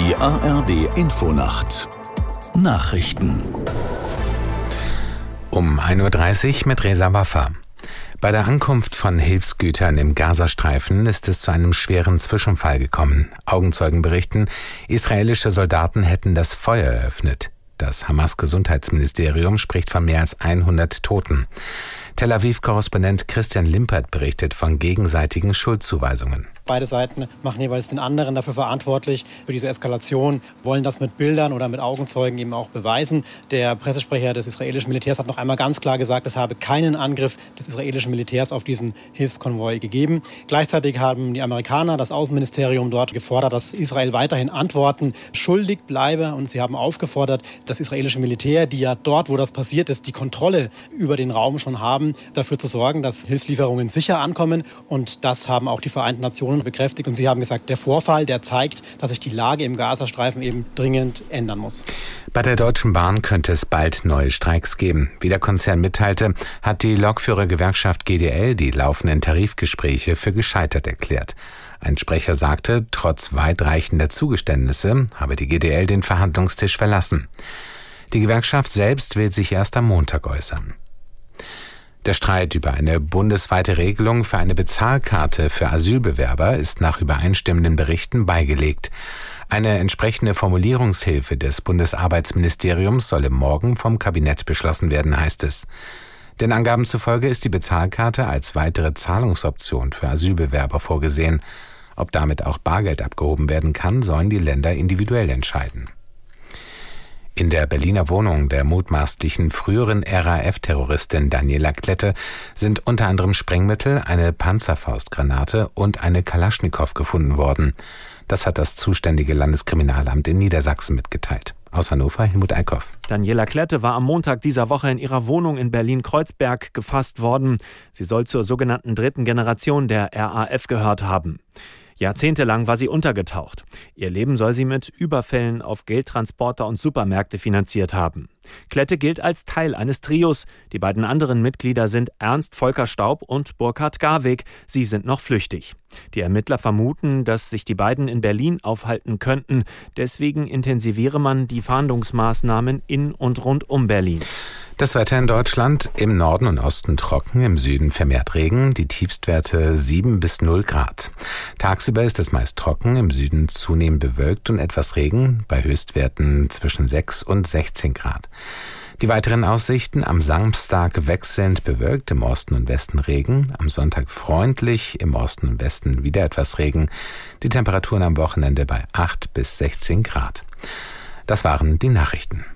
ARD Infonacht Nachrichten um 1.30 Uhr mit Resa Waffa. Bei der Ankunft von Hilfsgütern im Gazastreifen ist es zu einem schweren Zwischenfall gekommen. Augenzeugen berichten, israelische Soldaten hätten das Feuer eröffnet. Das Hamas-Gesundheitsministerium spricht von mehr als 100 Toten. Tel Aviv-Korrespondent Christian Limpert berichtet von gegenseitigen Schuldzuweisungen. Beide Seiten machen jeweils den anderen dafür verantwortlich für diese Eskalation, wollen das mit Bildern oder mit Augenzeugen eben auch beweisen. Der Pressesprecher des israelischen Militärs hat noch einmal ganz klar gesagt, es habe keinen Angriff des israelischen Militärs auf diesen Hilfskonvoi gegeben. Gleichzeitig haben die Amerikaner, das Außenministerium dort gefordert, dass Israel weiterhin Antworten schuldig bleibe und sie haben aufgefordert, das israelische Militär, die ja dort, wo das passiert ist, die Kontrolle über den Raum schon haben, dafür zu sorgen, dass Hilfslieferungen sicher ankommen und das haben auch die Vereinten Nationen bekräftigt und Sie haben gesagt, der Vorfall, der zeigt, dass sich die Lage im Gazastreifen eben dringend ändern muss. Bei der Deutschen Bahn könnte es bald neue Streiks geben. Wie der Konzern mitteilte, hat die Lokführergewerkschaft GDL die laufenden Tarifgespräche für gescheitert erklärt. Ein Sprecher sagte, trotz weitreichender Zugeständnisse habe die GDL den Verhandlungstisch verlassen. Die Gewerkschaft selbst will sich erst am Montag äußern. Der Streit über eine bundesweite Regelung für eine Bezahlkarte für Asylbewerber ist nach übereinstimmenden Berichten beigelegt. Eine entsprechende Formulierungshilfe des Bundesarbeitsministeriums solle morgen vom Kabinett beschlossen werden, heißt es. Den Angaben zufolge ist die Bezahlkarte als weitere Zahlungsoption für Asylbewerber vorgesehen. Ob damit auch Bargeld abgehoben werden kann, sollen die Länder individuell entscheiden. In der Berliner Wohnung der mutmaßlichen früheren RAF-Terroristin Daniela Klette sind unter anderem Sprengmittel, eine Panzerfaustgranate und eine Kalaschnikow gefunden worden. Das hat das zuständige Landeskriminalamt in Niedersachsen mitgeteilt. Aus Hannover Helmut Eickhoff. Daniela Klette war am Montag dieser Woche in ihrer Wohnung in Berlin-Kreuzberg gefasst worden. Sie soll zur sogenannten dritten Generation der RAF gehört haben. Jahrzehntelang war sie untergetaucht. Ihr Leben soll sie mit Überfällen auf Geldtransporter und Supermärkte finanziert haben. Klette gilt als Teil eines Trios. Die beiden anderen Mitglieder sind Ernst Volker Staub und Burkhard Garweg. Sie sind noch flüchtig. Die Ermittler vermuten, dass sich die beiden in Berlin aufhalten könnten. Deswegen intensiviere man die Fahndungsmaßnahmen in und rund um Berlin. Das Wetter in Deutschland im Norden und Osten trocken, im Süden vermehrt Regen, die Tiefstwerte 7 bis 0 Grad. Tagsüber ist es meist trocken, im Süden zunehmend bewölkt und etwas Regen, bei Höchstwerten zwischen 6 und 16 Grad. Die weiteren Aussichten am Samstag wechselnd bewölkt, im Osten und Westen Regen, am Sonntag freundlich, im Osten und Westen wieder etwas Regen, die Temperaturen am Wochenende bei 8 bis 16 Grad. Das waren die Nachrichten.